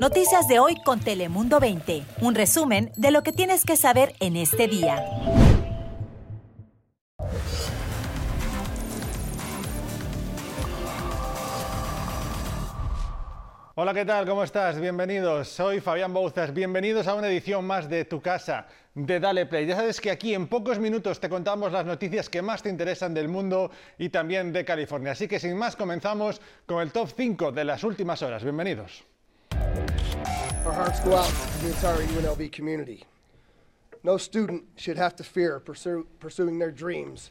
Noticias de hoy con Telemundo 20. Un resumen de lo que tienes que saber en este día. Hola, ¿qué tal? ¿Cómo estás? Bienvenidos. Soy Fabián Bouzas. Bienvenidos a una edición más de Tu Casa, de Dale Play. Ya sabes que aquí en pocos minutos te contamos las noticias que más te interesan del mundo y también de California. Así que sin más, comenzamos con el top 5 de las últimas horas. Bienvenidos. Our hearts go out to the entire UNLV community. No student should have to fear pursue, pursuing their dreams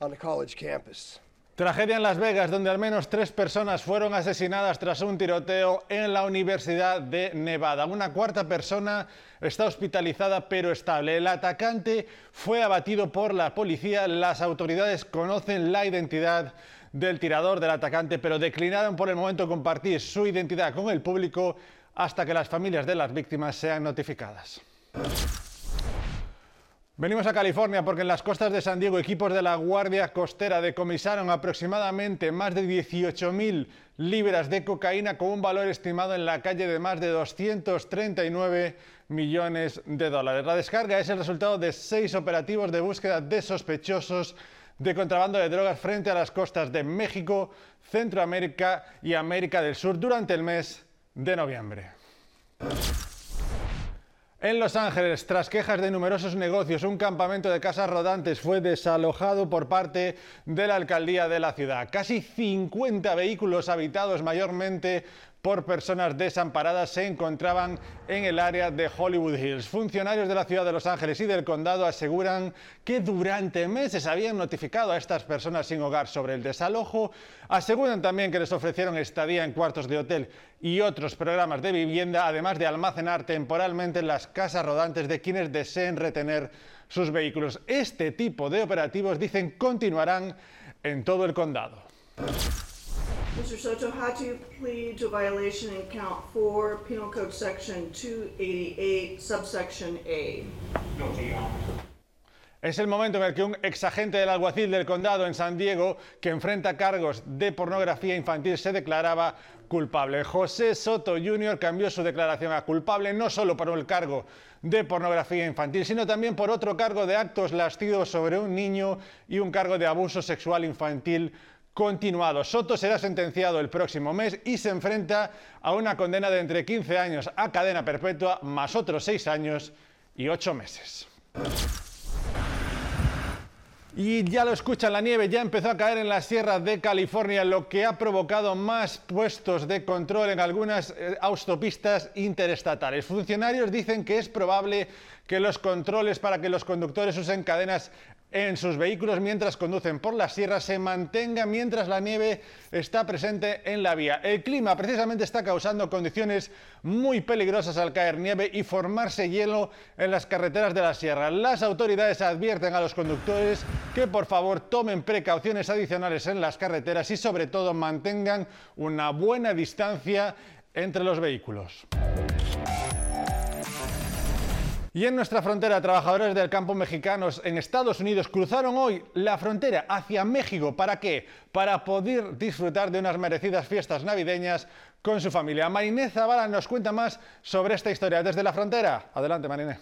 on the college campus. Tragedia en Las Vegas, donde al menos tres personas fueron asesinadas tras un tiroteo en la Universidad de Nevada. Una cuarta persona está hospitalizada pero estable. El atacante fue abatido por la policía. Las autoridades conocen la identidad del tirador, del atacante, pero declinaron por el momento compartir su identidad con el público hasta que las familias de las víctimas sean notificadas. Venimos a California porque en las costas de San Diego equipos de la Guardia Costera decomisaron aproximadamente más de 18.000 libras de cocaína con un valor estimado en la calle de más de 239 millones de dólares. La descarga es el resultado de seis operativos de búsqueda de sospechosos de contrabando de drogas frente a las costas de México, Centroamérica y América del Sur durante el mes de noviembre. En Los Ángeles, tras quejas de numerosos negocios, un campamento de casas rodantes fue desalojado por parte de la alcaldía de la ciudad. Casi 50 vehículos habitados mayormente por personas desamparadas se encontraban en el área de Hollywood Hills. Funcionarios de la ciudad de Los Ángeles y del condado aseguran que durante meses habían notificado a estas personas sin hogar sobre el desalojo. Aseguran también que les ofrecieron estadía en cuartos de hotel y otros programas de vivienda, además de almacenar temporalmente las casas rodantes de quienes deseen retener sus vehículos. Este tipo de operativos, dicen, continuarán en todo el condado. Mr. Soto had to plead to violation in count four, Penal Code Section 288, subsection A. Es el momento en el que un exagente del alguacil del condado en San Diego, que enfrenta cargos de pornografía infantil, se declaraba culpable. José Soto Jr. cambió su declaración a culpable no solo por el cargo de pornografía infantil, sino también por otro cargo de actos lascivos sobre un niño y un cargo de abuso sexual infantil continuado. Soto será sentenciado el próximo mes y se enfrenta a una condena de entre 15 años a cadena perpetua más otros 6 años y 8 meses. Y ya lo escuchan, la nieve ya empezó a caer en las sierras de California, lo que ha provocado más puestos de control en algunas eh, autopistas interestatales. Funcionarios dicen que es probable que los controles para que los conductores usen cadenas en sus vehículos mientras conducen por las sierras se mantengan mientras la nieve está presente en la vía. El clima precisamente está causando condiciones muy peligrosas al caer nieve y formarse hielo en las carreteras de la sierra. Las autoridades advierten a los conductores que por favor tomen precauciones adicionales en las carreteras y sobre todo mantengan una buena distancia entre los vehículos. Y en nuestra frontera, trabajadores del campo mexicanos en Estados Unidos cruzaron hoy la frontera hacia México. ¿Para qué? Para poder disfrutar de unas merecidas fiestas navideñas con su familia. Mariné Zavala nos cuenta más sobre esta historia desde la frontera. Adelante, Mariné.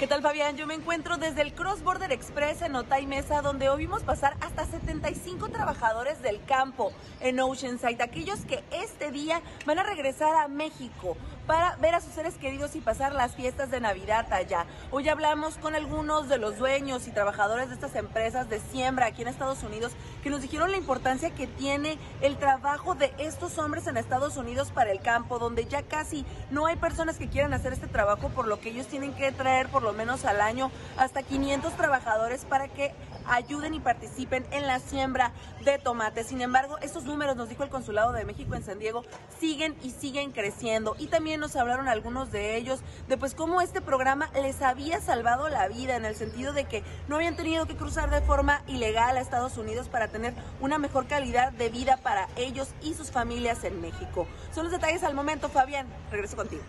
¿Qué tal Fabián? Yo me encuentro desde el Cross Border Express en Otay Mesa, donde hoy vimos pasar hasta 75 trabajadores del campo en Oceanside, aquellos que este día van a regresar a México para ver a sus seres queridos y pasar las fiestas de Navidad allá. Hoy hablamos con algunos de los dueños y trabajadores de estas empresas de siembra aquí en Estados Unidos que nos dijeron la importancia que tiene el trabajo de estos hombres en Estados Unidos para el campo, donde ya casi no hay personas que quieran hacer este trabajo, por lo que ellos tienen que traer por lo menos al año hasta 500 trabajadores para que ayuden y participen en la siembra de tomates. Sin embargo, estos números, nos dijo el Consulado de México en San Diego, siguen y siguen creciendo. Y también nos hablaron algunos de ellos de pues cómo este programa les había salvado la vida en el sentido de que no habían tenido que cruzar de forma ilegal a Estados Unidos para tener una mejor calidad de vida para ellos y sus familias en México. Son los detalles al momento, Fabián. Regreso contigo.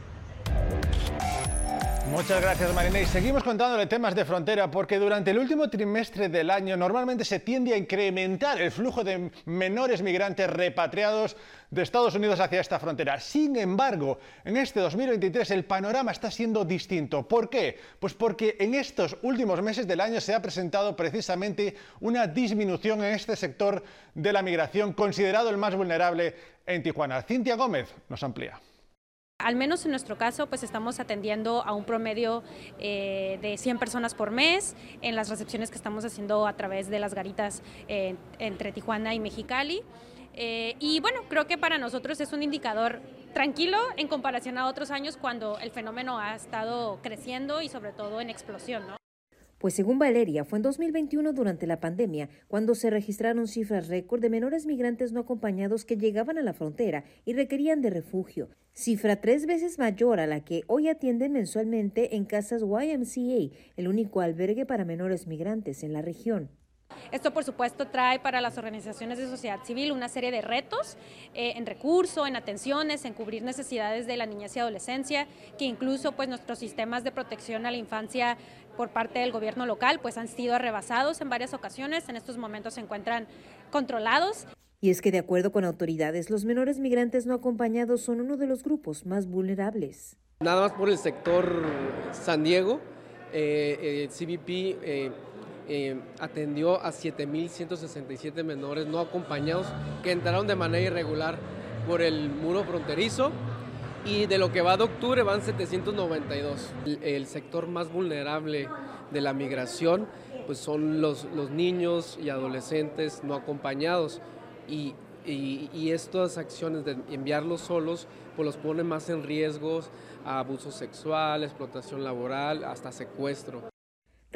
Muchas gracias Marina y seguimos contándole temas de frontera porque durante el último trimestre del año normalmente se tiende a incrementar el flujo de menores migrantes repatriados de Estados Unidos hacia esta frontera. Sin embargo, en este 2023 el panorama está siendo distinto. ¿Por qué? Pues porque en estos últimos meses del año se ha presentado precisamente una disminución en este sector de la migración considerado el más vulnerable en Tijuana. Cintia Gómez nos amplía. Al menos en nuestro caso, pues estamos atendiendo a un promedio eh, de 100 personas por mes en las recepciones que estamos haciendo a través de las garitas eh, entre Tijuana y Mexicali. Eh, y bueno, creo que para nosotros es un indicador tranquilo en comparación a otros años cuando el fenómeno ha estado creciendo y sobre todo en explosión. ¿no? Pues según Valeria, fue en 2021 durante la pandemia cuando se registraron cifras récord de menores migrantes no acompañados que llegaban a la frontera y requerían de refugio, cifra tres veces mayor a la que hoy atienden mensualmente en casas YMCA, el único albergue para menores migrantes en la región. Esto, por supuesto, trae para las organizaciones de sociedad civil una serie de retos eh, en recurso, en atenciones, en cubrir necesidades de la niñez y adolescencia, que incluso pues, nuestros sistemas de protección a la infancia por parte del gobierno local pues, han sido arrebasados en varias ocasiones. En estos momentos se encuentran controlados. Y es que, de acuerdo con autoridades, los menores migrantes no acompañados son uno de los grupos más vulnerables. Nada más por el sector San Diego, eh, eh CBP eh, atendió a 7.167 menores no acompañados que entraron de manera irregular por el muro fronterizo y de lo que va de octubre van 792. El, sector más vulnerable de la migración pues son los, los niños y adolescentes no acompañados y, y, estas acciones de enviarlos solos pues los ponen más en riesgos a abuso sexual, explotación laboral, hasta secuestro.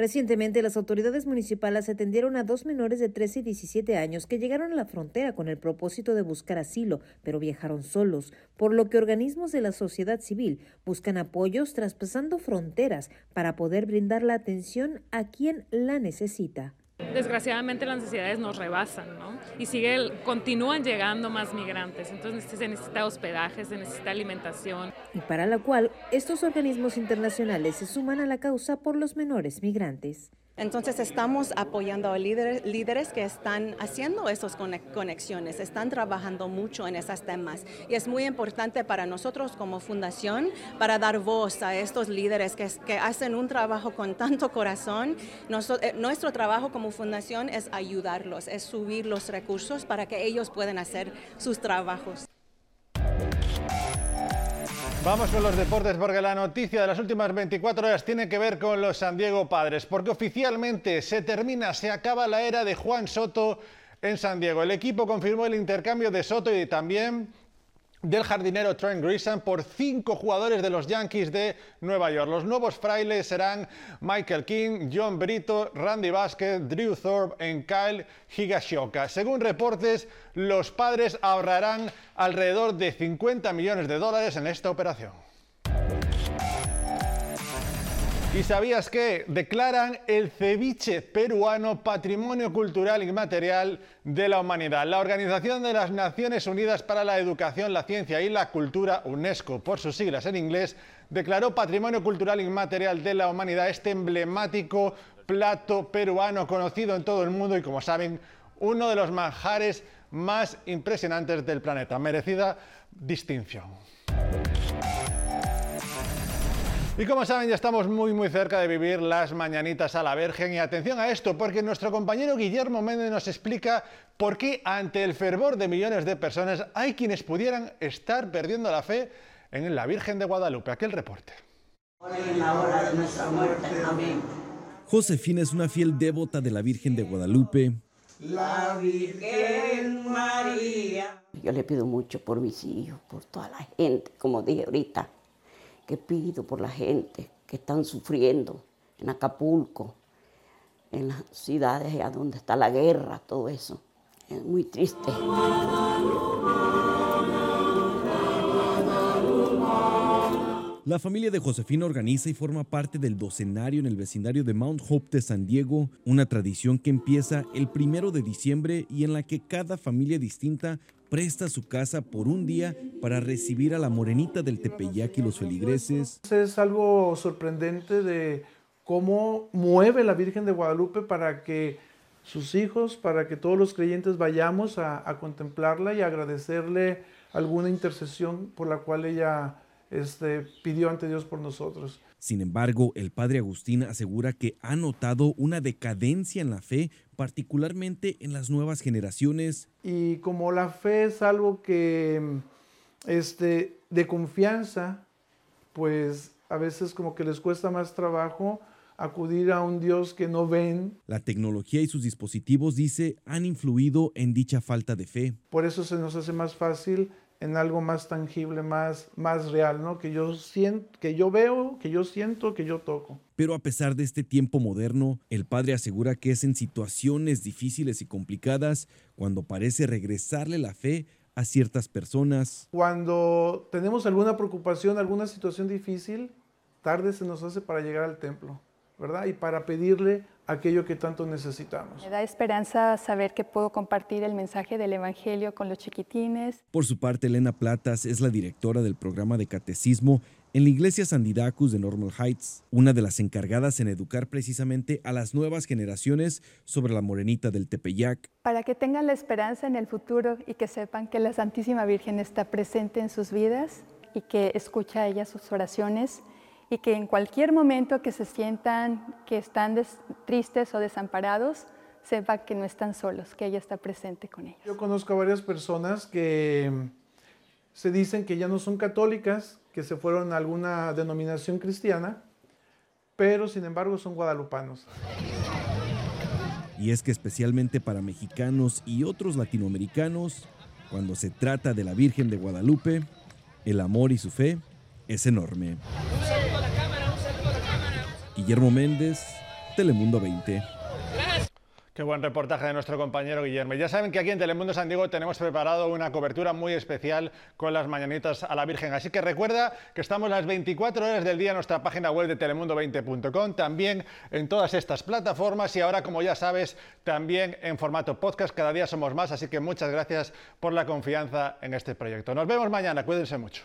Recientemente, las autoridades municipales atendieron a dos menores de 13 y 17 años que llegaron a la frontera con el propósito de buscar asilo, pero viajaron solos, por lo que organismos de la sociedad civil buscan apoyos traspasando fronteras para poder brindar la atención a quien la necesita desgraciadamente las necesidades nos rebasan, ¿no? Y sigue, continúan llegando más migrantes, entonces se necesita hospedaje, se necesita alimentación. Y para la cual estos organismos internacionales se suman a la causa por los menores migrantes. Entonces estamos apoyando a líderes, que están haciendo esas conexiones, están trabajando mucho en esos temas y es muy importante para nosotros como fundación para dar voz a estos líderes que, que hacen un trabajo con tanto corazón. Eh, nuestro trabajo como fundación es ayudarlos, es subir los recursos para que ellos puedan hacer sus trabajos. Vamos con los deportes porque la noticia de las últimas 24 horas tiene que ver con los San Diego Padres, porque oficialmente se termina, se acaba la era de Juan Soto en San Diego. El equipo confirmó el intercambio de Soto y también del jardinero Trent Grisham por cinco jugadores de los Yankees de Nueva York. Los nuevos frailes serán Michael King, John Brito, Randy Vázquez, Drew Thorpe y Kyle Higashioka. Según reportes, los padres ahorrarán alrededor de 50 millones de dólares en esta operación. ¿Y sabías que declaran el ceviche peruano Patrimonio Cultural Inmaterial de la Humanidad? La Organización de las Naciones Unidas para la Educación, la Ciencia y la Cultura, UNESCO por sus siglas en inglés, declaró Patrimonio Cultural Inmaterial de la Humanidad este emblemático plato peruano conocido en todo el mundo y, como saben, uno de los manjares más impresionantes del planeta. Merecida distinción. Y como saben, ya estamos muy muy cerca de vivir las mañanitas a la Virgen y atención a esto, porque nuestro compañero Guillermo Méndez nos explica por qué ante el fervor de millones de personas hay quienes pudieran estar perdiendo la fe en la Virgen de Guadalupe. Aquel reporte. Josefina es una fiel devota de la Virgen de Guadalupe. La Virgen María. Yo le pido mucho por mis hijos, por toda la gente, como dije ahorita que pido por la gente que están sufriendo en Acapulco, en las ciudades allá donde está la guerra, todo eso. Es muy triste. La familia de Josefina organiza y forma parte del docenario en el vecindario de Mount Hope de San Diego, una tradición que empieza el primero de diciembre y en la que cada familia distinta presta su casa por un día para recibir a la morenita del Tepeyac y los feligreses. Es algo sorprendente de cómo mueve la Virgen de Guadalupe para que sus hijos, para que todos los creyentes vayamos a, contemplarla y agradecerle alguna intercesión por la cual ella este, pidió ante Dios por nosotros. Sin embargo, el padre Agustín asegura que ha notado una decadencia en la fe, particularmente en las nuevas generaciones. Y como la fe es algo que este, de confianza, pues a veces como que les cuesta más trabajo acudir a un Dios que no ven. La tecnología y sus dispositivos, dice, han influido en dicha falta de fe. Por eso se nos hace más fácil en algo más tangible, más, más real, ¿no? Que yo siento, que yo veo, que yo siento, que yo toco. Pero a pesar de este tiempo moderno, el padre asegura que es en situaciones difíciles y complicadas cuando parece regresarle la fe a ciertas personas. Cuando tenemos alguna preocupación, alguna situación difícil, tarde se nos hace para llegar al templo. ¿Verdad? Y para pedirle aquello que tanto necesitamos. Me da esperanza saber que puedo compartir el mensaje del Evangelio con los chiquitines. Por su parte, Elena Platas es la directora del programa de catecismo en la iglesia San Didacus de Normal Heights, una de las encargadas en educar precisamente a las nuevas generaciones sobre la morenita del Tepeyac. Para que tengan la esperanza en el futuro y que sepan que la Santísima Virgen está presente en sus vidas y que escucha a ella sus oraciones y que en cualquier momento que se sientan que están tristes o desamparados, sepa que no están solos, que ella está presente con ellos. Yo conozco a varias personas que se dicen que ya no son católicas, que se fueron a alguna denominación cristiana, pero sin embargo son guadalupanos. Y es que especialmente para mexicanos y otros latinoamericanos, cuando se trata de la Virgen de Guadalupe, el amor y su fe es enorme. Guillermo Méndez, Telemundo 20. Qué buen reportaje de nuestro compañero Guillermo. Ya saben que aquí en Telemundo San Diego tenemos preparado una cobertura muy especial con las mañanitas a la Virgen. Así que recuerda que estamos las 24 horas del día en nuestra página web de telemundo20.com, también en todas estas plataformas y ahora, como ya sabes, también en formato podcast. Cada día somos más, así que muchas gracias por la confianza en este proyecto. Nos vemos mañana, cuídense mucho.